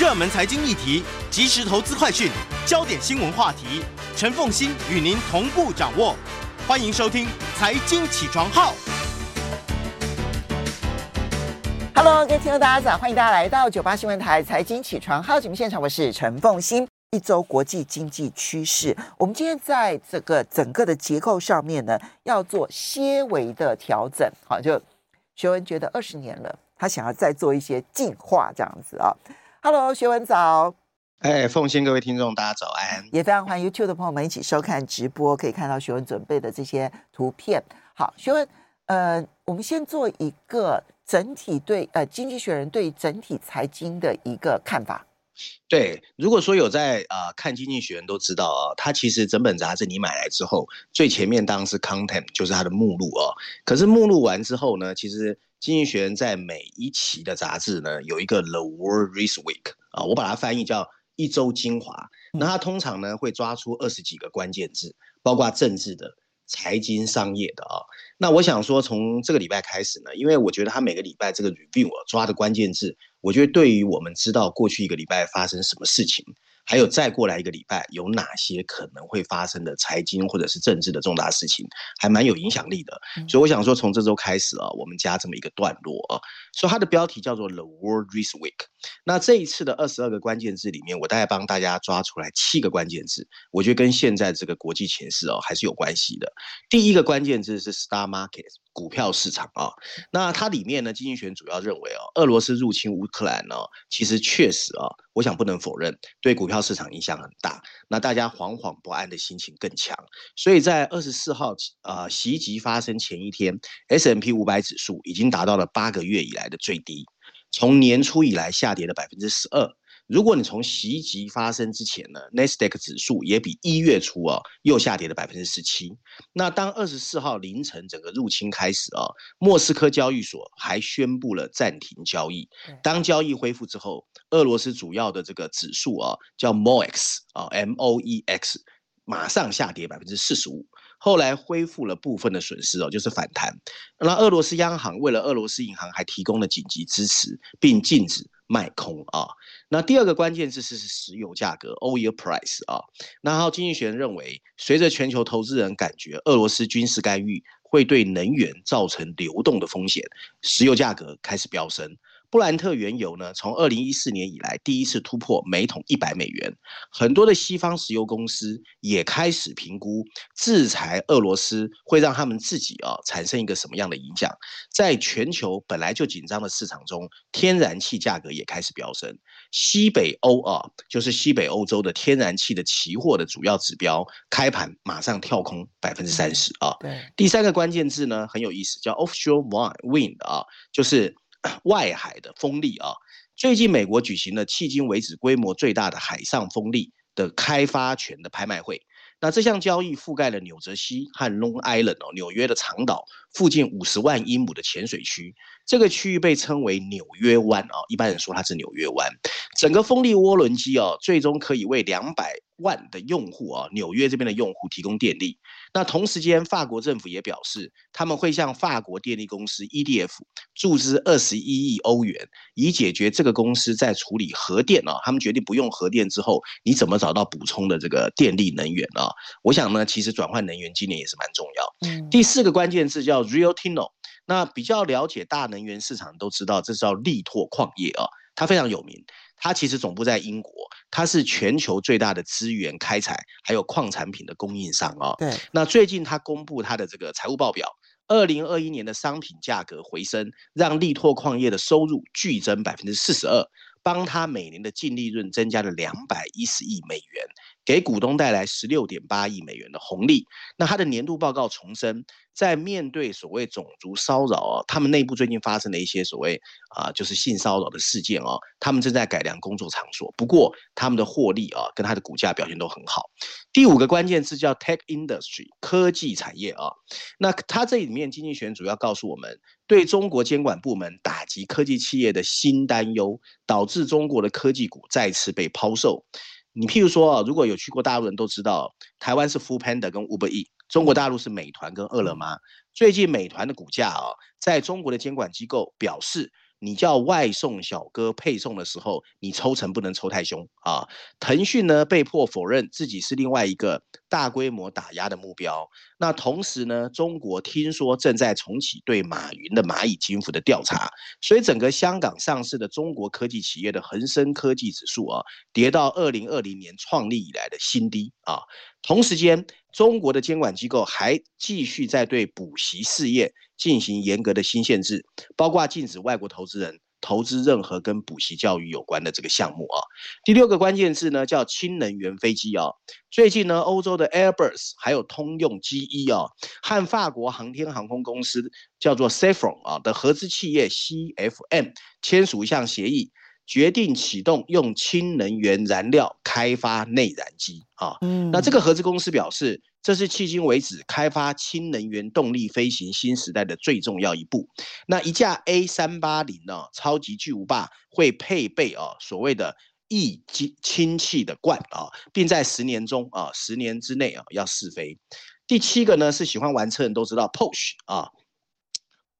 热门财经议题、即时投资快讯、焦点新闻话题，陈凤欣与您同步掌握。欢迎收听《财经起床号》。Hello，各位听众大家早，欢迎大家来到九八新闻台《财经起床号》节目现场，我是陈凤欣。一周国际经济趋势，我们今天在这个整个的结构上面呢，要做些微的调整。好，就学文觉得二十年了，他想要再做一些进化，这样子啊。Hello，学文早。哎，奉献，各位听众，大家早安。也非常欢迎 YouTube 的朋友们一起收看直播，可以看到学文准备的这些图片。好，学文，呃，我们先做一个整体对呃《经济学人》对整体财经的一个看法。对，如果说有在啊、看《经济学人》都知道啊，它其实整本杂志你买来之后，最前面当然是 content，就是它的目录哦。可是目录完之后呢，其实《经济学人》在每一期的杂志呢，有一个 The World This Week 啊，我把它翻译叫一周精华。那它通常呢会抓出二十几个关键字，包括政治的。财经商业的啊、那我想说，从这个礼拜开始呢，因为我觉得他每个礼拜这个 review 我抓的关键字，我觉得对于我们知道过去一个礼拜发生什么事情。还有再过来一个礼拜，有哪些可能会发生的财经或者是政治的重大事情，还蛮有影响力的。所以我想说，从这周开始啊，我们加这么一个段落啊，所以它的标题叫做 The World This Week。那这一次的二十二个关键字里面，我大概帮大家抓出来七个关键字，我觉得跟现在这个国际情势哦还是有关系的。第一个关键字是 Stock Market。股票市场啊，那它里面呢，经济学主要认为哦，俄罗斯入侵乌克兰呢，其实确实啊，我想不能否认，对股票市场影响很大。那大家惶惶不安的心情更强，所以在二十四号呃袭击发生前一天，S M P 五百指数已经达到了八个月以来的最低，从年初以来下跌了百分之十二。如果你从袭击发生之前呢 n a s d a q 指数也比一月初啊又下跌了百分之十七。那当二十四号凌晨整个入侵开始啊，莫斯科交易所还宣布了暂停交易。当交易恢复之后，俄罗斯主要的这个指数啊叫 MOEX 啊 M O E X，马上下跌百分之四十五。后来恢复了部分的损失哦，就是反弹。那俄罗斯央行为了俄罗斯银行还提供了紧急支持，并禁止卖空啊。那第二个关键字是石油价格，oil price 啊。然后经济学人认为，随着全球投资人感觉俄罗斯军事干预会对能源造成流动的风险，石油价格开始飙升。布兰特原油呢，从二零一四年以来第一次突破每桶一百美元，很多的西方石油公司也开始评估制裁俄罗斯会让他们自己啊产生一个什么样的影响。在全球本来就紧张的市场中，天然气价格也开始飙升。西北欧啊，就是西北欧洲的天然气的期货的主要指标，开盘马上跳空百分之三十啊。对，第三个关键字呢很有意思，叫 offshore wind 啊，就是。外海的风力啊，最近美国举行了迄今为止规模最大的海上风力的开发权的拍卖会。那这项交易覆盖了纽泽西和 Long Island 哦，纽约的长岛附近五十万英亩的浅水区。这个区域被称为纽约湾啊，一般人说它是纽约湾。整个风力涡轮机哦，最终可以为两百万的用户啊，纽约这边的用户提供电力。那同时间，法国政府也表示，他们会向法国电力公司 EDF 注资二十一亿欧元，以解决这个公司在处理核电啊。他们决定不用核电之后，你怎么找到补充的这个电力能源啊？我想呢，其实转换能源今年也是蛮重要。嗯，第四个关键字叫 Rio Tinto。那比较了解大能源市场都知道，这是叫力拓矿业啊，它非常有名。它其实总部在英国，它是全球最大的资源开采还有矿产品的供应商啊。对。那最近它公布它的这个财务报表，二零二一年的商品价格回升，让力拓矿业的收入剧增百分之四十二，帮它每年的净利润增加了两百一十亿美元。给股东带来十六点八亿美元的红利。那他的年度报告重申，在面对所谓种族骚扰啊，他们内部最近发生了一些所谓啊，就是性骚扰的事件啊，他们正在改良工作场所。不过他们的获利啊，跟他的股价表现都很好。第五个关键字叫 tech industry 科技产业啊。那他这里面经济学主要告诉我们，对中国监管部门打击科技企业的新担忧，导致中国的科技股再次被抛售。你譬如说啊，如果有去过大陆人都知道，台湾是 Foodpanda 跟 Uber Eats，中国大陆是美团跟饿了么。最近美团的股价啊，在中国的监管机构表示，你叫外送小哥配送的时候，你抽成不能抽太凶啊。腾讯呢被迫否认自己是另外一个大规模打压的目标。那同时呢，中国听说正在重启对马云的蚂蚁金服的调查，所以整个香港上市的中国科技企业的恒生科技指数啊，跌到二零二零年创立以来的新低啊。同时间，中国的监管机构还继续在对补习事业进行严格的新限制，包括禁止外国投资人投资任何跟补习教育有关的这个项目啊。第六个关键字呢叫氢能源飞机啊。最近呢，欧洲的 Airbus 还有通用 GE 啊，和法国航天航空公司叫做 Safran 啊的合资企业 CFM 签署一项协议。决定启动用氢能源燃料开发内燃机啊，嗯，那这个合资公司表示，这是迄今为止开发氢能源动力飞行新时代的最重要一步。那一架 A 三八零呢，超级巨无霸会配备啊所谓的液氢气的罐啊，并在十年中啊十年之内啊要试飞。第七个呢是喜欢玩车人都知道 Porsche 啊。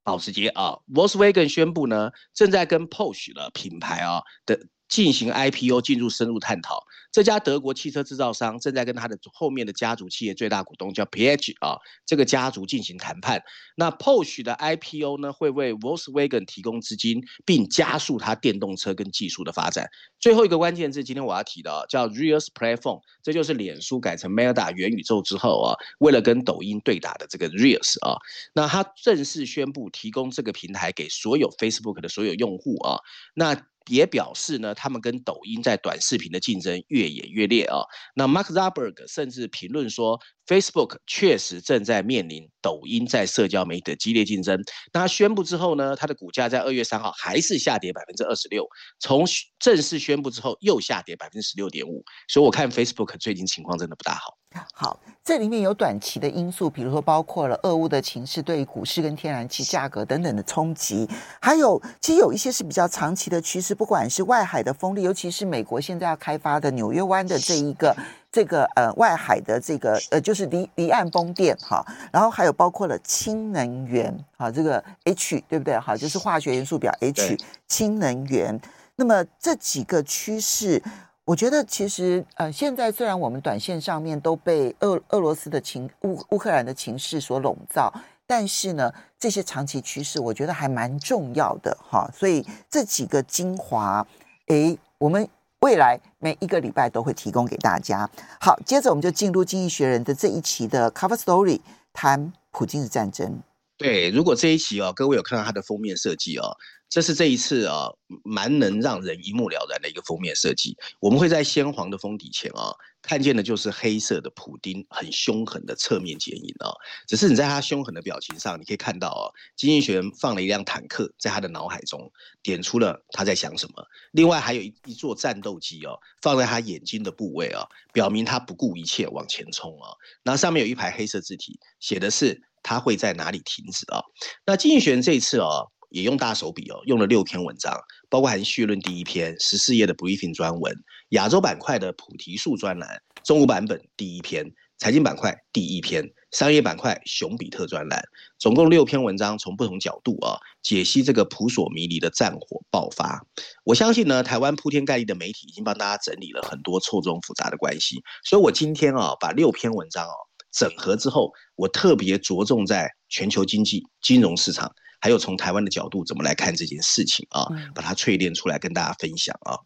保时捷啊，Volkswagen 宣布呢，正在跟 Porsche 的品牌啊的进行 IPO 进入深入探讨。这家德国汽车制造商正在跟他的后面的家族企业最大股东叫 PH 啊，这个家族进行谈判。那 Porsche 的 IPO 呢，会为 Volkswagen 提供资金，并加速它电动车跟技术的发展。最后一个关键字，今天我要提的叫 Reels Platform，这就是脸书改成 Meta 元宇宙之后啊，为了跟抖音对打的这个 Reels 啊，那它正式宣布提供这个平台给所有 Facebook 的所有用户啊，那。也表示呢，他们跟抖音在短视频的竞争越演越烈啊。那 Mark Zuckerberg 甚至评论说，Facebook 确实正在面临抖音在社交媒体的激烈竞争。那他宣布之后呢，它的股价在二月三号还是下跌百分之二十六，从正式宣布之后又下跌百分之十六点五。所以我看 Facebook 最近情况真的不大好。好，这里面有短期的因素，比如说包括了俄乌的情势对股市跟天然气价格等等的冲击，还有其实有一些是比较长期的趋势，不管是外海的风力，尤其是美国现在要开发的纽约湾的这一个这个呃外海的这个呃就是离离岸风电哈，然后还有包括了氢能源啊，这个 H 对不对哈，就是化学元素表 H 氢能源，那么这几个趋势。我觉得其实呃，现在虽然我们短线上面都被俄俄罗斯的情乌乌克兰的情势所笼罩，但是呢，这些长期趋势我觉得还蛮重要的哈。所以这几个精华，诶，我们未来每一个礼拜都会提供给大家。好，接着我们就进入《经济学人》的这一期的 Cover Story，谈普京的战争。对，如果这一期哦，各位有看到它的封面设计哦。这是这一次啊，蛮能让人一目了然的一个封面设计。我们会在鲜黄的封底前啊，看见的就是黑色的普丁很凶狠的侧面剪影啊。只是你在他凶狠的表情上，你可以看到啊，经济学放了一辆坦克在他的脑海中，点出了他在想什么。另外还有一一座战斗机哦，放在他眼睛的部位啊，表明他不顾一切往前冲啊。那上面有一排黑色字体，写的是他会在哪里停止啊？那经济学人这次哦。也用大手笔哦，用了六篇文章，包括含序论第一篇十四页的 briefing 专文，亚洲板块的菩提树专栏，中国版本第一篇，财经板块第一篇，商业板块熊彼特专栏，总共六篇文章，从不同角度啊解析这个扑朔迷离的战火爆发。我相信呢，台湾铺天盖地的媒体已经帮大家整理了很多错综复杂的关系，所以我今天啊把六篇文章哦整合之后，我特别着重在全球经济、金融市场。还有从台湾的角度怎么来看这件事情啊？把它淬炼出来跟大家分享啊。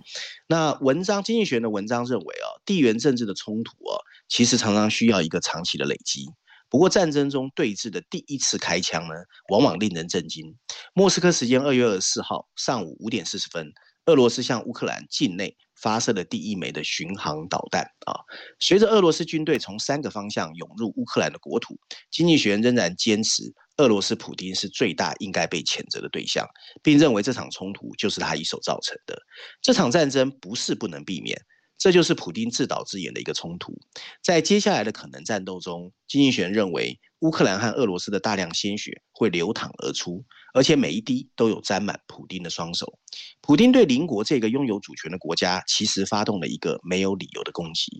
那文章经济学人的文章认为啊，地缘政治的冲突啊，其实常常需要一个长期的累积。不过战争中对峙的第一次开枪呢，往往令人震惊。莫斯科时间二月二十四号上午五点四十分，俄罗斯向乌克兰境内发射了第一枚的巡航导弹啊。随着俄罗斯军队从三个方向涌入乌克兰的国土，经济学人仍然坚持。俄罗斯普丁是最大应该被谴责的对象，并认为这场冲突就是他一手造成的。这场战争不是不能避免，这就是普丁自导自演的一个冲突。在接下来的可能战斗中，经济学认为乌克兰和俄罗斯的大量鲜血会流淌而出，而且每一滴都有沾满普丁的双手。普丁对邻国这个拥有主权的国家其实发动了一个没有理由的攻击。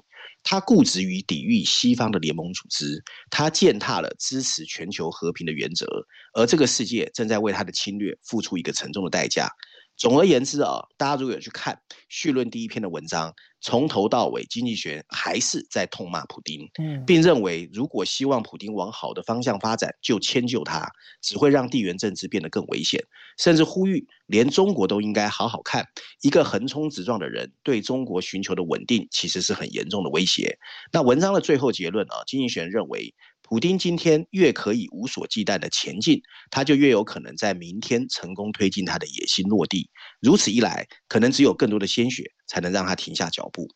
他固执于抵御西方的联盟组织，他践踏了支持全球和平的原则，而这个世界正在为他的侵略付出一个沉重的代价。总而言之啊，大家如果有去看序论第一篇的文章，从头到尾，经济学还是在痛骂普丁，并认为如果希望普丁往好的方向发展，就迁就他，只会让地缘政治变得更危险，甚至呼吁连中国都应该好好看，一个横冲直撞的人对中国寻求的稳定，其实是很严重的威胁。那文章的最后结论啊，经济学人认为。普丁今天越可以无所忌惮的前进，他就越有可能在明天成功推进他的野心落地。如此一来，可能只有更多的鲜血才能让他停下脚步。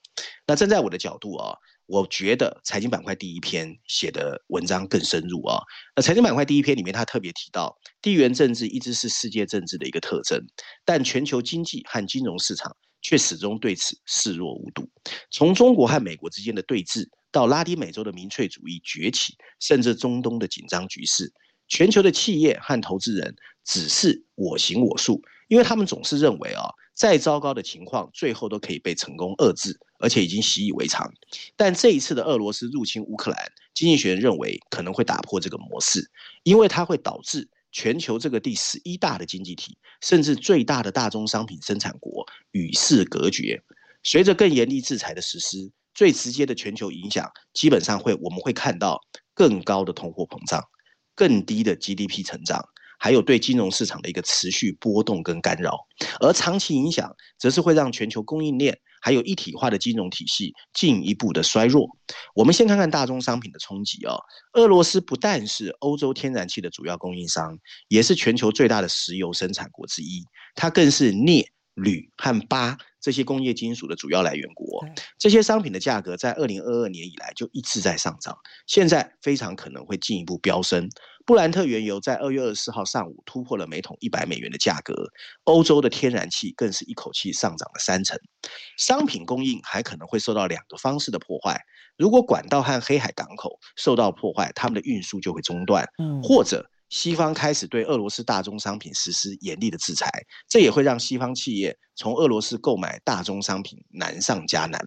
那站在我的角度啊，我觉得财经板块第一篇写的文章更深入啊。那财经板块第一篇里面，他特别提到，地缘政治一直是世界政治的一个特征，但全球经济和金融市场却始终对此视若无睹。从中国和美国之间的对峙。到拉丁美洲的民粹主义崛起，甚至中东的紧张局势，全球的企业和投资人只是我行我素，因为他们总是认为啊，再糟糕的情况最后都可以被成功遏制，而且已经习以为常。但这一次的俄罗斯入侵乌克兰，经济学人认为可能会打破这个模式，因为它会导致全球这个第十一大的经济体，甚至最大的大宗商品生产国与世隔绝。随着更严厉制裁的实施。最直接的全球影响，基本上会我们会看到更高的通货膨胀、更低的 GDP 成长，还有对金融市场的一个持续波动跟干扰。而长期影响，则是会让全球供应链还有一体化的金融体系进一步的衰弱。我们先看看大宗商品的冲击啊，俄罗斯不但是欧洲天然气的主要供应商，也是全球最大的石油生产国之一，它更是镍、铝和鈀。这些工业金属的主要来源国，这些商品的价格在二零二二年以来就一直在上涨，现在非常可能会进一步飙升。布兰特原油在二月二十四号上午突破了每桶一百美元的价格，欧洲的天然气更是一口气上涨了三成。商品供应还可能会受到两个方式的破坏：如果管道和黑海港口受到破坏，他们的运输就会中断，或者。西方开始对俄罗斯大宗商品实施严厉的制裁，这也会让西方企业从俄罗斯购买大宗商品难上加难。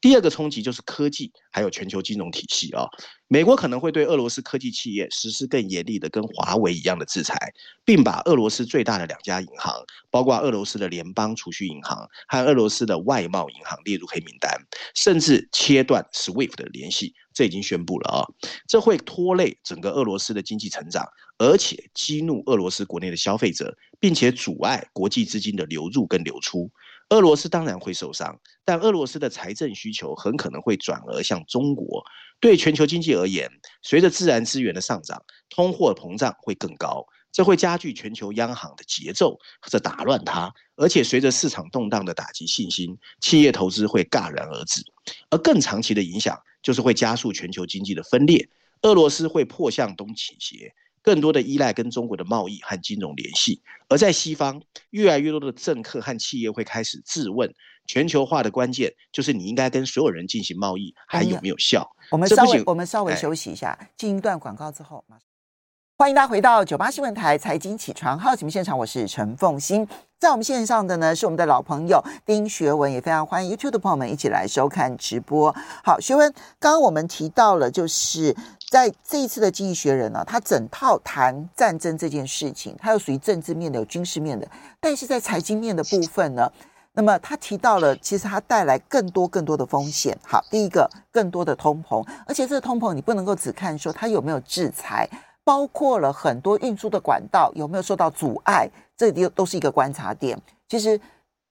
第二个冲击就是科技，还有全球金融体系啊。美国可能会对俄罗斯科技企业实施更严厉的跟华为一样的制裁，并把俄罗斯最大的两家银行，包括俄罗斯的联邦储蓄银行和俄罗斯的外贸银行列入黑名单，甚至切断 SWIFT 的联系。这已经宣布了啊，这会拖累整个俄罗斯的经济成长，而且激怒俄罗斯国内的消费者，并且阻碍国际资金的流入跟流出。俄罗斯当然会受伤，但俄罗斯的财政需求很可能会转而向中国。对全球经济而言，随着自然资源的上涨，通货膨胀会更高，这会加剧全球央行的节奏或者打乱它。而且随着市场动荡的打击信心，企业投资会戛然而止。而更长期的影响就是会加速全球经济的分裂，俄罗斯会迫向东倾斜。更多的依赖跟中国的贸易和金融联系，而在西方，越来越多的政客和企业会开始质问全球化的关键，就是你应该跟所有人进行贸易，还有没有效？我们稍微我们稍微休息一下，进一段广告之后，马上欢迎大家回到九八新闻台财经起床号节目现场，我是陈凤欣，在我们线上的呢是我们的老朋友丁学文，也非常欢迎 YouTube 的朋友们一起来收看直播。好，学文，刚刚我们提到了就是。在这一次的《经济学人》呢，他整套谈战争这件事情，它有属于政治面的，有军事面的，但是在财经面的部分呢，那么他提到了，其实它带来更多更多的风险。好，第一个，更多的通膨，而且这个通膨你不能够只看说它有没有制裁，包括了很多运输的管道有没有受到阻碍，这里都是一个观察点。其实。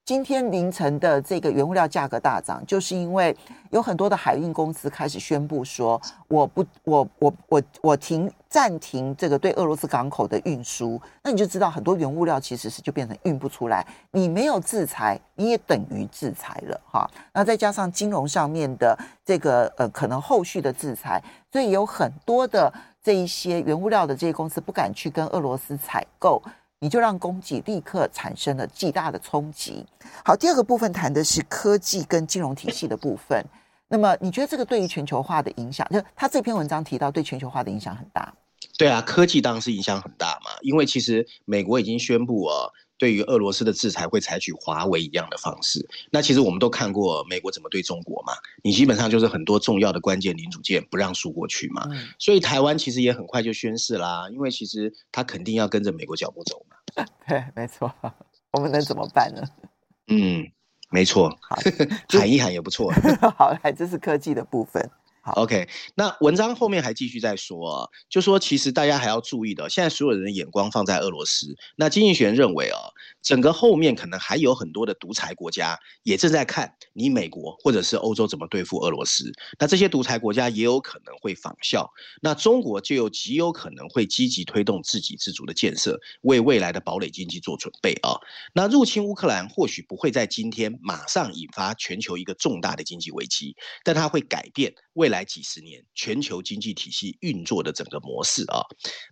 今天凌晨的这个原物料价格大涨，就是因为有很多的海运公司开始宣布说，我不，我我我我停暂停这个对俄罗斯港口的运输，那你就知道很多原物料其实是就变成运不出来。你没有制裁，你也等于制裁了哈。那再加上金融上面的这个呃可能后续的制裁，所以有很多的这一些原物料的这些公司不敢去跟俄罗斯采购。你就让供给立刻产生了极大的冲击。好，第二个部分谈的是科技跟金融体系的部分。那么，你觉得这个对于全球化的影响，就他这篇文章提到对全球化的影响很大。对啊，科技当然是影响很大嘛，因为其实美国已经宣布哦。对于俄罗斯的制裁会采取华为一样的方式。那其实我们都看过美国怎么对中国嘛，你基本上就是很多重要的关键零组件不让输过去嘛。嗯、所以台湾其实也很快就宣示啦，因为其实他肯定要跟着美国脚步走嘛。对，没错，我们能怎么办呢？嗯，没错，好 喊一喊也不错。好，来，这是科技的部分。好，OK，那文章后面还继续在说啊，就说其实大家还要注意的，现在所有人的眼光放在俄罗斯。那经济学人认为啊，整个后面可能还有很多的独裁国家也正在看你美国或者是欧洲怎么对付俄罗斯。那这些独裁国家也有可能会仿效。那中国就有极有可能会积极推动自给自足的建设，为未来的堡垒经济做准备啊。那入侵乌克兰或许不会在今天马上引发全球一个重大的经济危机，但它会改变未来几十年全球经济体系运作的整个模式啊，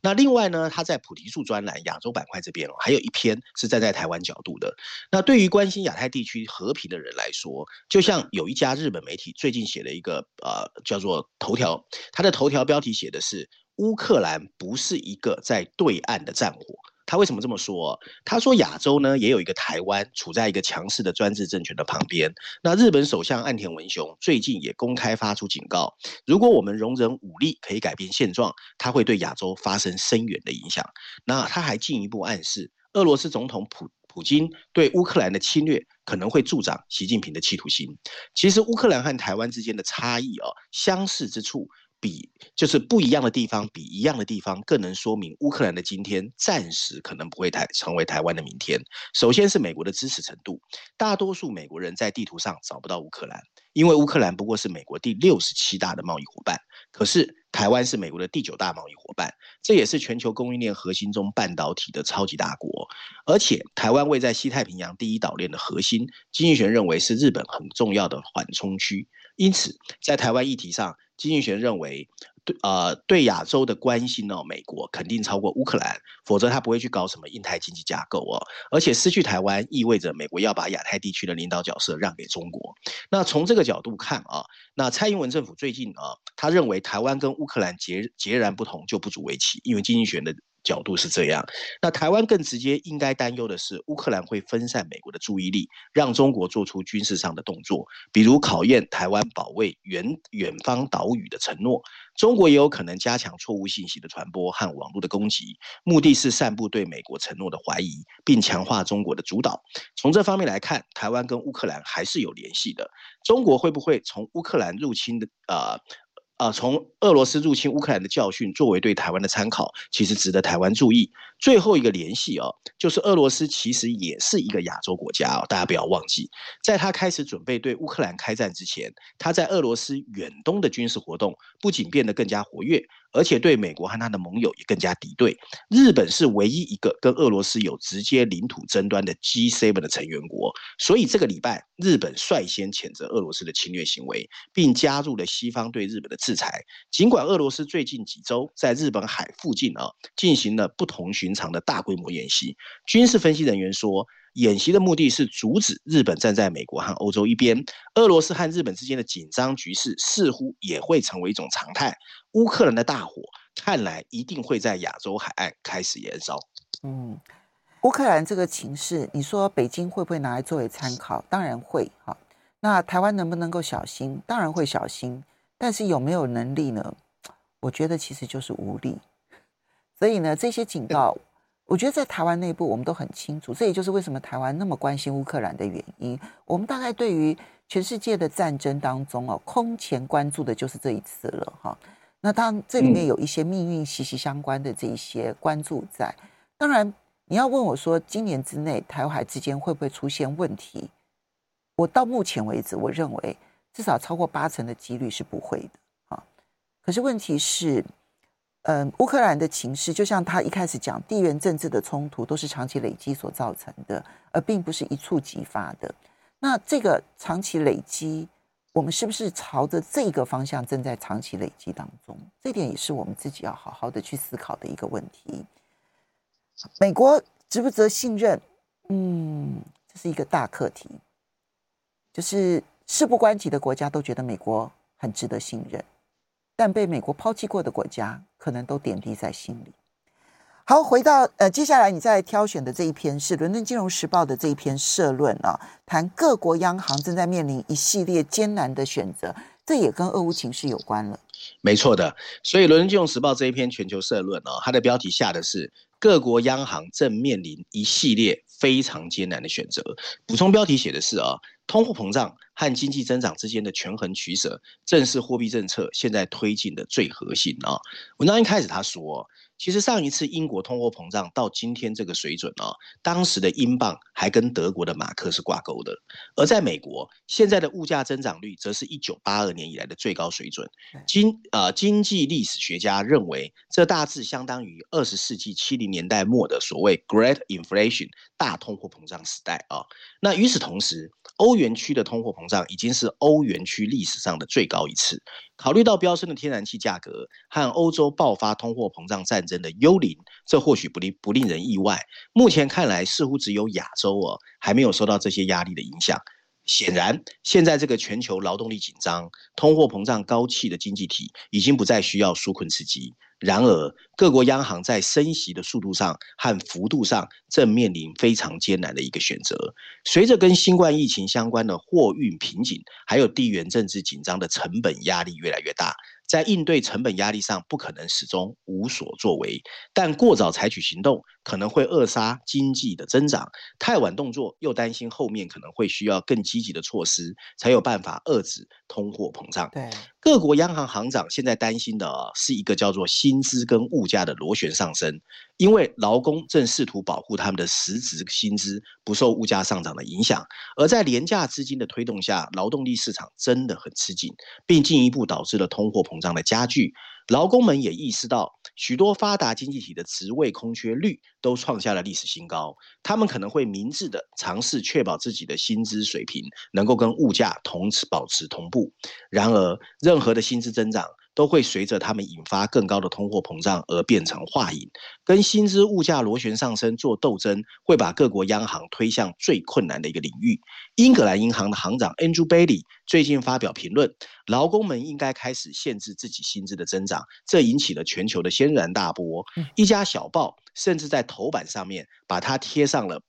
那另外呢，他在菩提树专栏亚洲板块这边哦，还有一篇是站在台湾角度的。那对于关心亚太地区和平的人来说，就像有一家日本媒体最近写了一个呃叫做头条，他的头条标题写的是乌克兰不是一个在对岸的战火。他为什么这么说？他说亚洲呢也有一个台湾处在一个强势的专制政权的旁边。那日本首相岸田文雄最近也公开发出警告，如果我们容忍武力可以改变现状，他会对亚洲发生深远的影响。那他还进一步暗示，俄罗斯总统普普京对乌克兰的侵略可能会助长习近平的企图心。其实乌克兰和台湾之间的差异哦，相似之处。比就是不一样的地方，比一样的地方更能说明乌克兰的今天暂时可能不会台成为台湾的明天。首先是美国的支持程度，大多数美国人在地图上找不到乌克兰，因为乌克兰不过是美国第六十七大的贸易伙伴，可是台湾是美国的第九大贸易伙伴，这也是全球供应链核心中半导体的超级大国，而且台湾位在西太平洋第一岛链的核心，经济学认为是日本很重要的缓冲区，因此在台湾议题上。经济学认为，对呃对亚洲的关心呢、美国肯定超过乌克兰，否则他不会去搞什么印太经济架构哦。而且失去台湾意味着美国要把亚太地区的领导角色让给中国。那从这个角度看啊，那蔡英文政府最近啊，他认为台湾跟乌克兰截截然不同就不足为奇，因为经济学的。角度是这样，那台湾更直接应该担忧的是，乌克兰会分散美国的注意力，让中国做出军事上的动作，比如考验台湾保卫远远方岛屿的承诺。中国也有可能加强错误信息的传播和网络的攻击，目的是散布对美国承诺的怀疑，并强化中国的主导。从这方面来看，台湾跟乌克兰还是有联系的。中国会不会从乌克兰入侵的呃？啊，从俄罗斯入侵乌克兰的教训作为对台湾的参考，其实值得台湾注意。最后一个联系哦，就是俄罗斯其实也是一个亚洲国家哦，大家不要忘记，在他开始准备对乌克兰开战之前，他在俄罗斯远东的军事活动不仅变得更加活跃。而且对美国和他的盟友也更加敌对。日本是唯一一个跟俄罗斯有直接领土争端的 G7 的成员国，所以这个礼拜日本率先谴责俄罗斯的侵略行为，并加入了西方对日本的制裁。尽管俄罗斯最近几周在日本海附近啊进行了不同寻常的大规模演习，军事分析人员说，演习的目的是阻止日本站在美国和欧洲一边。俄罗斯和日本之间的紧张局势似乎也会成为一种常态。乌克兰的大火看来一定会在亚洲海岸开始燃烧。嗯，乌克兰这个情势，你说北京会不会拿来作为参考？当然会。哈，那台湾能不能够小心？当然会小心。但是有没有能力呢？我觉得其实就是无力。所以呢，这些警告。我觉得在台湾内部，我们都很清楚，这也就是为什么台湾那么关心乌克兰的原因。我们大概对于全世界的战争当中哦，空前关注的就是这一次了哈。那当然，这里面有一些命运息息相关的这一些关注在。当然，你要问我说，今年之内台海之间会不会出现问题？我到目前为止，我认为至少超过八成的几率是不会的啊。可是问题是。嗯，乌克兰的情势就像他一开始讲，地缘政治的冲突都是长期累积所造成的，而并不是一触即发的。那这个长期累积，我们是不是朝着这个方向正在长期累积当中？这点也是我们自己要好好的去思考的一个问题。美国值不值得信任？嗯，这是一个大课题。就是事不关己的国家都觉得美国很值得信任。但被美国抛弃过的国家，可能都点滴在心里。好，回到呃，接下来你再挑选的这一篇是《伦敦金融时报》的这一篇社论啊，谈各国央行正在面临一系列艰难的选择，这也跟俄乌情势有关了。没错的，所以《伦敦金融时报》这一篇全球社论啊，它的标题下的是各国央行正面临一系列非常艰难的选择。补充标题写的是啊，通货膨胀和经济增长之间的权衡取舍，正是货币政策现在推进的最核心啊。文章一开始他说。其实上一次英国通货膨胀到今天这个水准啊，当时的英镑还跟德国的马克是挂钩的。而在美国，现在的物价增长率则是一九八二年以来的最高水准。经呃经济历史学家认为，这大致相当于二十世纪七零年代末的所谓 Great Inflation 大通货膨胀时代啊。那与此同时，欧元区的通货膨胀已经是欧元区历史上的最高一次。考虑到飙升的天然气价格和欧洲爆发通货膨胀战争的幽灵，这或许不令不令人意外。目前看来，似乎只有亚洲哦还没有受到这些压力的影响。显然，现在这个全球劳动力紧张、通货膨胀高企的经济体，已经不再需要纾困刺激。然而，各国央行在升息的速度上和幅度上正面临非常艰难的一个选择。随着跟新冠疫情相关的货运瓶颈，还有地缘政治紧张的成本压力越来越大。在应对成本压力上，不可能始终无所作为，但过早采取行动可能会扼杀经济的增长；太晚动作，又担心后面可能会需要更积极的措施，才有办法遏制通货膨胀。对，各国央行行长现在担心的是一个叫做薪资跟物价的螺旋上升。因为劳工正试图保护他们的实质薪资不受物价上涨的影响，而在廉价资金的推动下，劳动力市场真的很吃紧，并进一步导致了通货膨胀的加剧。劳工们也意识到，许多发达经济体的职位空缺率都创下了历史新高，他们可能会明智地尝试确保自己的薪资水平能够跟物价同时保持同步。然而，任何的薪资增长，都会随着他们引发更高的通货膨胀而变成话影，跟薪资物价螺旋上升做斗争，会把各国央行推向最困难的一个领域。英格兰银行的行长 Andrew Bailey 最近发表评论，劳工们应该开始限制自己薪资的增长，这引起了全球的轩然大波。一家小报甚至在头版上面把它贴上了。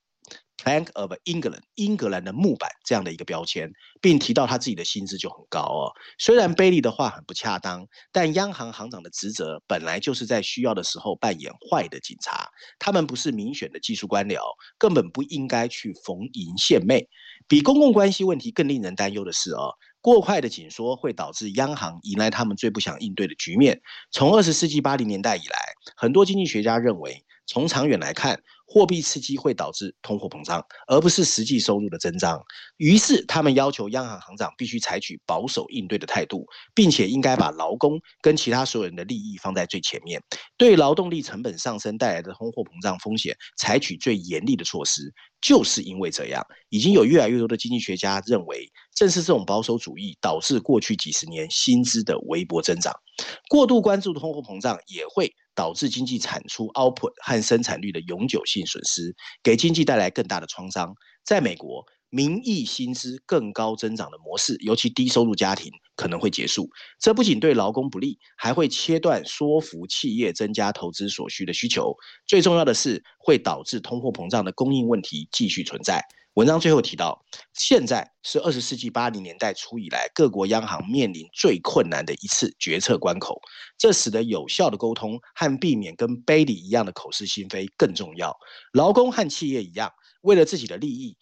Bank of England，英格兰的木板这样的一个标签，并提到他自己的薪资就很高哦。虽然贝利的话很不恰当，但央行行长的职责本来就是在需要的时候扮演坏的警察。他们不是民选的技术官僚，根本不应该去逢迎献媚。比公共关系问题更令人担忧的是哦，过快的紧缩会导致央行迎来他们最不想应对的局面。从二十世纪八零年代以来，很多经济学家认为，从长远来看，货币刺激会导致通货膨胀，而不是实际收入的增长。于是，他们要求央行行长必须采取保守应对的态度，并且应该把劳工跟其他所有人的利益放在最前面，对劳动力成本上升带来的通货膨胀风险采取最严厉的措施。就是因为这样，已经有越来越多的经济学家认为，正是这种保守主义导致过去几十年薪资的微薄增长。过度关注通货膨胀也会导致经济产出 output 和生产率的永久性损失，给经济带来更大的创伤。在美国，名义薪资更高增长的模式，尤其低收入家庭可能会结束。这不仅对劳工不利，还会切断说服企业增加投资所需的需求。最重要的是，会导致通货膨胀的供应问题继续存在。文章最后提到，现在是二十世纪八零年代初以来各国央行面临最困难的一次决策关口，这使得有效的沟通和避免跟贝利一样的口是心非更重要。劳工和企业一样，为了自己的利益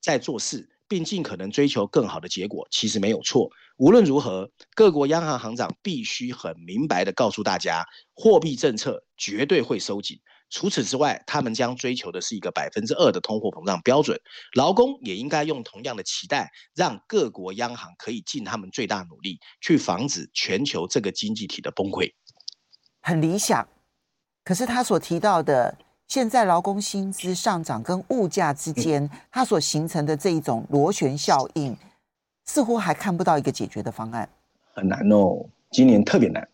在做事，并尽可能追求更好的结果，其实没有错。无论如何，各国央行行长必须很明白地告诉大家，货币政策绝对会收紧。除此之外，他们将追求的是一个百分之二的通货膨胀标准。劳工也应该用同样的期待，让各国央行可以尽他们最大努力，去防止全球这个经济体的崩溃。很理想，可是他所提到的，现在劳工薪资上涨跟物价之间，它所形成的这一种螺旋效应，似乎还看不到一个解决的方案。很难哦，今年特别难。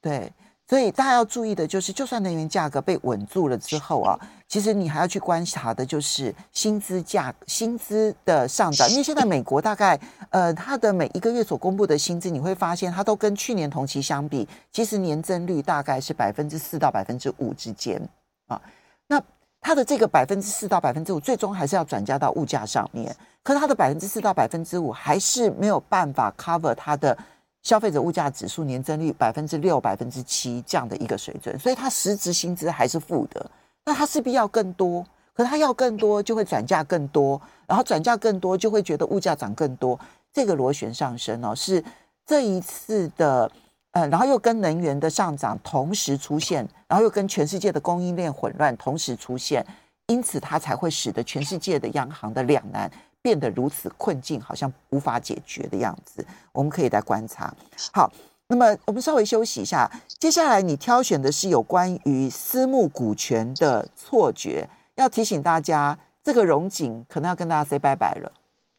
对。所以大家要注意的就是，就算能源价格被稳住了之后啊，其实你还要去观察的就是薪资价、薪资的上涨。因为现在美国大概呃，它的每一个月所公布的薪资，你会发现它都跟去年同期相比，其实年增率大概是百分之四到百分之五之间。啊。那它的这个百分之四到百分之五，最终还是要转嫁到物价上面。可是它的百分之四到百分之五，还是没有办法 cover 它的消费者物价指数年增率百分之六、百分之七这样的一个水准，所以它实质薪资还是负的。那它势必要更多，可是它要更多，就会转嫁更多，然后转嫁更多，就会觉得物价涨更多。这个螺旋上升哦，是这一次的。呃，然后又跟能源的上涨同时出现，然后又跟全世界的供应链混乱同时出现，因此它才会使得全世界的央行的两难变得如此困境，好像无法解决的样子。我们可以来观察。好，那么我们稍微休息一下，接下来你挑选的是有关于私募股权的错觉，要提醒大家，这个融景可能要跟大家 say 拜拜了。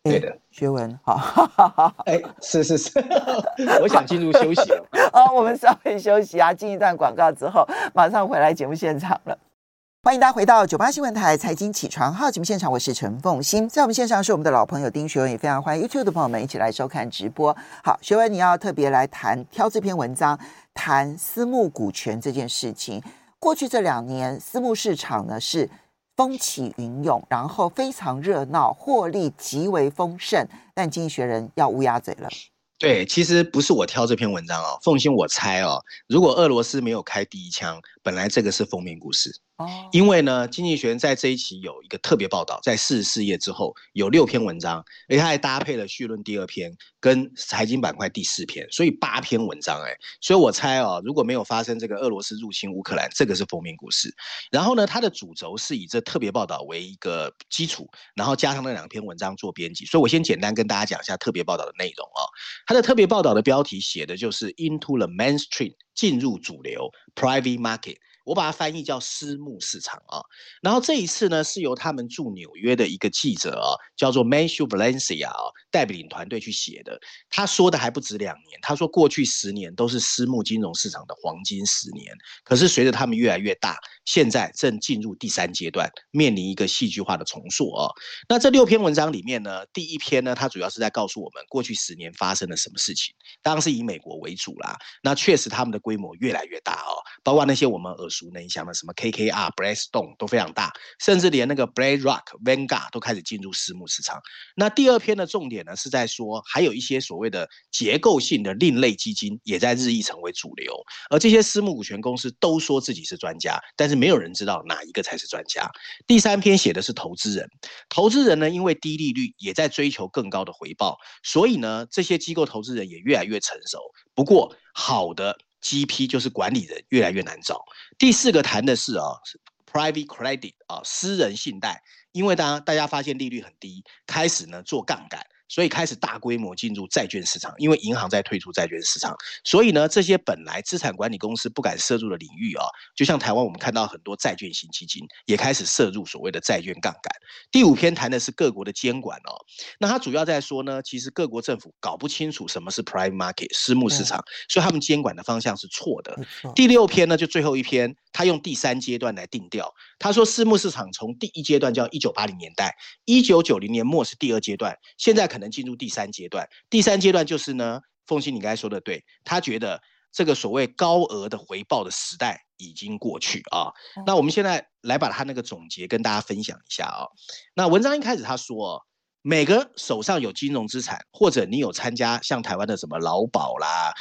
对的，学文好，哎，是是是，我想进入休息了。好，我们稍微休息啊，进一段广告之后，马上回来节目现场了。欢迎大家回到九八新闻台财经起床号节目现场，我是陈凤欣，在我们线上是我们的老朋友丁学文，也非常欢迎 YouTube 的朋友们一起来收看直播。好，学文，你要特别来谈挑这篇文章，谈私募股权这件事情。过去这两年，私募市场呢是。风起云涌，然后非常热闹，获利极为丰盛，但经济学人要乌鸦嘴了。对，其实不是我挑这篇文章哦，凤馨我猜哦，如果俄罗斯没有开第一枪，本来这个是封面故事。哦，因为呢，经济学人在这一期有一个特别报道，在四十四页之后有六篇文章，而且他还搭配了序论第二篇跟财经板块第四篇，所以八篇文章哎，所以我猜哦，如果没有发生这个俄罗斯入侵乌克兰，这个是封面故事。然后呢，它的主轴是以这特别报道为一个基础，然后加上那两篇文章做编辑。所以我先简单跟大家讲一下特别报道的内容哦。它的特别报道的标题写的就是 Into the Mainstream，进入主流 Private Market。我把它翻译叫私募市场啊，然后这一次呢是由他们驻纽约的一个记者啊，叫做 Matthew Valencia 啊，带领团队去写的。他说的还不止两年，他说过去十年都是私募金融市场的黄金十年，可是随着他们越来越大，现在正进入第三阶段，面临一个戏剧化的重塑啊。那这六篇文章里面呢，第一篇呢，它主要是在告诉我们过去十年发生了什么事情，当然是以美国为主啦。那确实他们的规模越来越大哦，包括那些我们耳熟能详的什么 KKR、Blackstone 都非常大，甚至连那个 BlackRock、Vanguard 都开始进入私募市场。那第二篇的重点呢，是在说还有一些所谓的结构性的另类基金也在日益成为主流，而这些私募股权公司都说自己是专家，但是没有人知道哪一个才是专家。第三篇写的是投资人，投资人呢，因为低利率也在追求更高的回报，所以呢，这些机构投资人也越来越成熟。不过好的。GP 就是管理人越来越难找。第四个谈的是啊，private credit 啊，私人信贷，因为大家大家发现利率很低，开始呢做杠杆。所以开始大规模进入债券市场，因为银行在退出债券市场，所以呢，这些本来资产管理公司不敢涉入的领域啊，就像台湾我们看到很多债券型基金也开始涉入所谓的债券杠杆。第五篇谈的是各国的监管哦，那它主要在说呢，其实各国政府搞不清楚什么是 private market 私募市场，所以他们监管的方向是错的。第六篇呢，就最后一篇，他用第三阶段来定调，他说私募市场从第一阶段叫一九八零年代，一九九零年末是第二阶段，现在。可能进入第三阶段，第三阶段就是呢，凤馨，你刚才说的对，他觉得这个所谓高额的回报的时代已经过去啊。那我们现在来把他那个总结跟大家分享一下啊。那文章一开始他说，每个手上有金融资产，或者你有参加像台湾的什么劳保啦、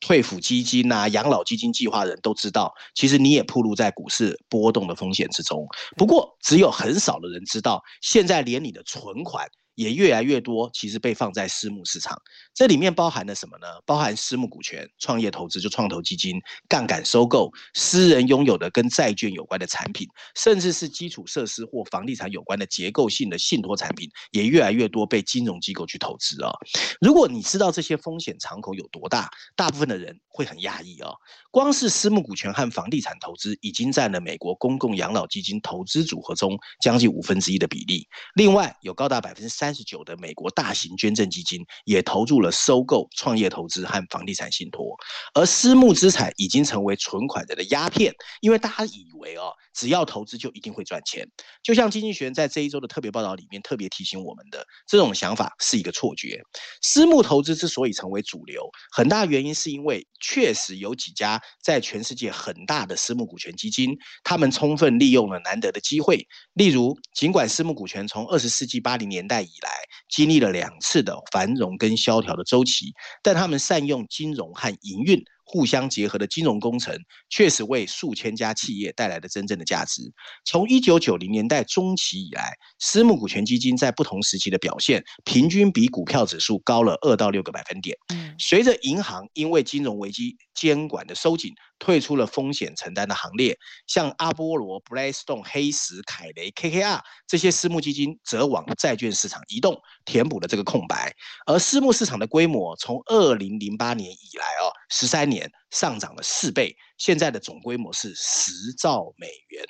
退抚基金呐、养老基金计划的人都知道，其实你也暴露在股市波动的风险之中。不过，只有很少的人知道，现在连你的存款。也越来越多，其实被放在私募市场，这里面包含了什么呢？包含私募股权、创业投资，就创投基金、杠杆收购、私人拥有的跟债券有关的产品，甚至是基础设施或房地产有关的结构性的信托产品，也越来越多被金融机构去投资、哦。如果你知道这些风险敞口有多大，大部分的人会很讶异哦。光是私募股权和房地产投资，已经占了美国公共养老基金投资组合中将近五分之一的比例。另外，有高达百分之三。三十九的美国大型捐赠基金也投入了收购创业投资和房地产信托，而私募资产已经成为存款人的鸦片，因为大家以为哦，只要投资就一定会赚钱。就像经济学人在这一周的特别报道里面特别提醒我们的，这种想法是一个错觉。私募投资之所以成为主流，很大原因是因为确实有几家在全世界很大的私募股权基金，他们充分利用了难得的机会。例如，尽管私募股权从二十世纪八零年代以来经历了两次的繁荣跟萧条的周期，但他们善用金融和营运。互相结合的金融工程，确实为数千家企业带来了真正的价值。从一九九零年代中期以来，私募股权基金在不同时期的表现，平均比股票指数高了二到六个百分点。随着银行因为金融危机监管的收紧，退出了风险承担的行列，像阿波罗、Blackstone、黑石、凯雷、KKR 这些私募基金则往债券市场移动，填补了这个空白。而私募市场的规模从二零零八年以来哦，十三年上涨了四倍，现在的总规模是十兆美元。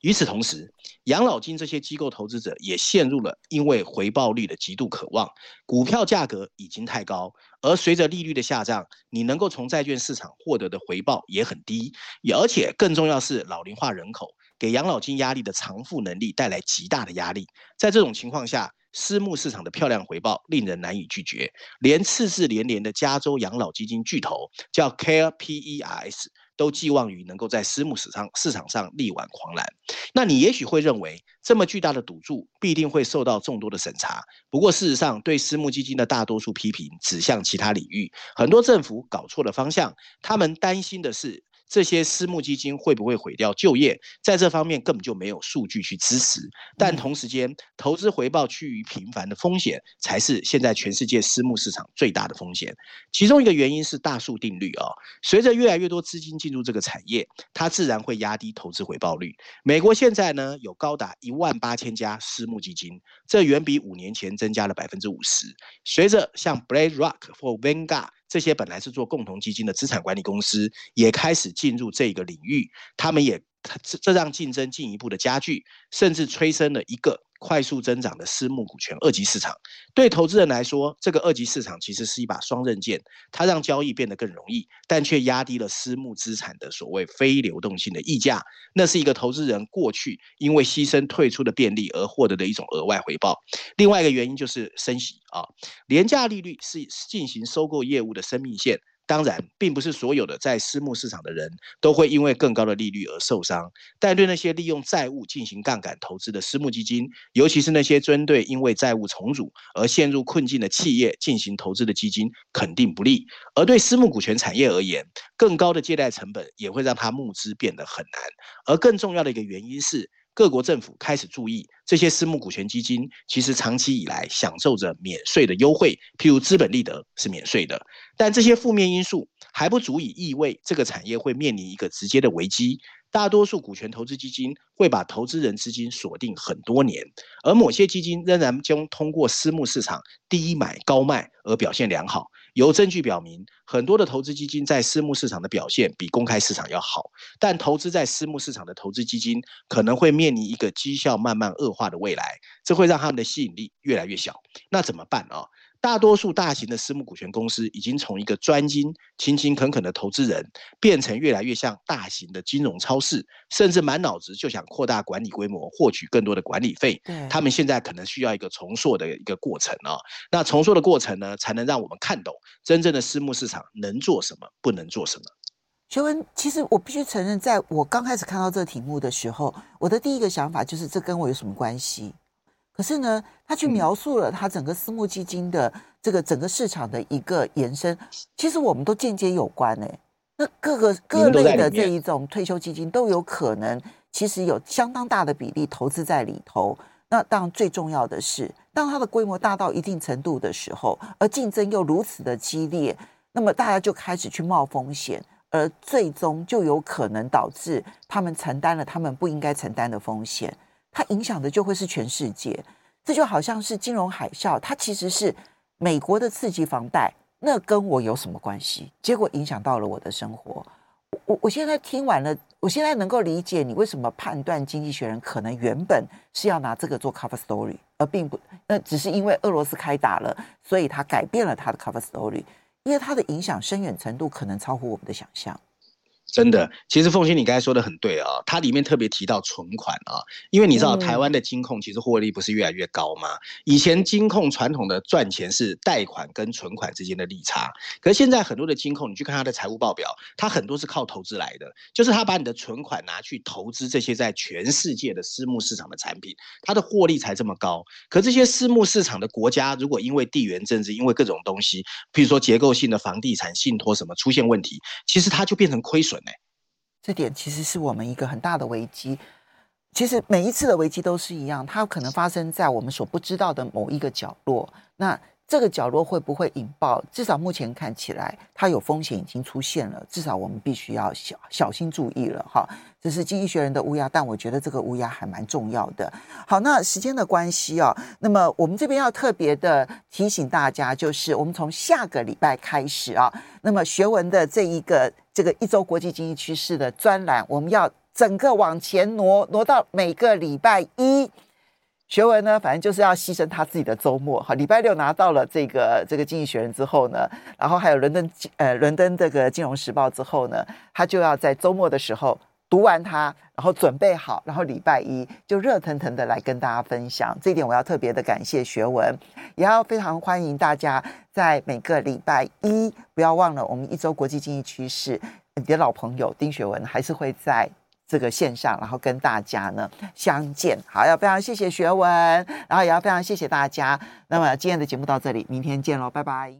与此同时，养老金这些机构投资者也陷入了因为回报率的极度渴望，股票价格已经太高，而随着利率的下降，你能够从债券市场获得的回报也很低，而且更重要是老龄化人口给养老金压力的偿付能力带来极大的压力。在这种情况下，私募市场的漂亮回报令人难以拒绝，连赤字连连的加州养老基金巨头叫 CarePERS。都寄望于能够在私募市场市场上力挽狂澜。那你也许会认为，这么巨大的赌注必定会受到众多的审查。不过，事实上，对私募基金的大多数批评指向其他领域，很多政府搞错了方向。他们担心的是。这些私募基金会不会毁掉就业？在这方面根本就没有数据去支持。但同时间，投资回报趋于平凡的风险，才是现在全世界私募市场最大的风险。其中一个原因是大数定律啊、哦，随着越来越多资金进入这个产业，它自然会压低投资回报率。美国现在呢，有高达一万八千家私募基金，这远比五年前增加了百分之五十。随着像 BlackRock 或 Vanguard 这些本来是做共同基金的资产管理公司也开始进入这个领域，他们也这这让竞争进一步的加剧，甚至催生了一个。快速增长的私募股权二级市场，对投资人来说，这个二级市场其实是一把双刃剑，它让交易变得更容易，但却压低了私募资产的所谓非流动性的溢价。那是一个投资人过去因为牺牲退出的便利而获得的一种额外回报。另外一个原因就是升息啊，廉价利率是进行收购业务的生命线。当然，并不是所有的在私募市场的人都会因为更高的利率而受伤，但对那些利用债务进行杠杆投资的私募基金，尤其是那些针对因为债务重组而陷入困境的企业进行投资的基金，肯定不利。而对私募股权产业而言，更高的借贷成本也会让它募资变得很难。而更重要的一个原因是，各国政府开始注意这些私募股权基金，其实长期以来享受着免税的优惠，譬如资本利得是免税的。但这些负面因素还不足以意味这个产业会面临一个直接的危机。大多数股权投资基金会把投资人资金锁定很多年，而某些基金仍然将通过私募市场低买高卖而表现良好。有证据表明，很多的投资基金在私募市场的表现比公开市场要好，但投资在私募市场的投资基金可能会面临一个绩效慢慢恶化的未来，这会让他们的吸引力越来越小。那怎么办啊？大多数大型的私募股权公司已经从一个专精、勤勤恳恳的投资人，变成越来越像大型的金融超市，甚至满脑子就想扩大管理规模，获取更多的管理费。他们现在可能需要一个重塑的一个过程啊。那重塑的过程呢，才能让我们看懂真正的私募市场能做什么，不能做什么。学文，其实我必须承认，在我刚开始看到这个题目的时候，我的第一个想法就是这跟我有什么关系？可是呢，他去描述了他整个私募基金的这个整个市场的一个延伸，其实我们都间接有关诶。那各个各类的这一种退休基金都有可能，其实有相当大的比例投资在里头。那当然最重要的是，当它的规模大到一定程度的时候，而竞争又如此的激烈，那么大家就开始去冒风险，而最终就有可能导致他们承担了他们不应该承担的风险。它影响的就会是全世界，这就好像是金融海啸，它其实是美国的刺激房贷，那跟我有什么关系？结果影响到了我的生活。我我现在听完了，我现在能够理解你为什么判断《经济学人》可能原本是要拿这个做 cover story，而并不，那只是因为俄罗斯开打了，所以他改变了他的 cover story，因为它的影响深远程度可能超乎我们的想象。真的，其实凤欣你刚才说的很对啊，它里面特别提到存款啊，因为你知道台湾的金控其实获利不是越来越高吗？以前金控传统的赚钱是贷款跟存款之间的利差，可是现在很多的金控，你去看它的财务报表，它很多是靠投资来的，就是它把你的存款拿去投资这些在全世界的私募市场的产品，它的获利才这么高。可这些私募市场的国家，如果因为地缘政治，因为各种东西，譬如说结构性的房地产信托什么出现问题，其实它就变成亏损。这点其实是我们一个很大的危机。其实每一次的危机都是一样，它可能发生在我们所不知道的某一个角落。那这个角落会不会引爆？至少目前看起来，它有风险已经出现了。至少我们必须要小小心注意了哈。这是经济学人的乌鸦，但我觉得这个乌鸦还蛮重要的。好，那时间的关系啊，那么我们这边要特别的提醒大家，就是我们从下个礼拜开始啊，那么学文的这一个这个一周国际经济趋势的专栏，我们要整个往前挪，挪到每个礼拜一。学文呢，反正就是要牺牲他自己的周末。哈，礼拜六拿到了这个这个经济学人之后呢，然后还有伦敦呃伦敦这个金融时报之后呢，他就要在周末的时候读完它，然后准备好，然后礼拜一就热腾腾的来跟大家分享。这一点我要特别的感谢学文，也要非常欢迎大家在每个礼拜一不要忘了我们一周国际经济趋势，你的老朋友丁学文还是会在。这个线上，然后跟大家呢相见，好，要非常谢谢学文，然后也要非常谢谢大家。那么今天的节目到这里，明天见喽，拜拜。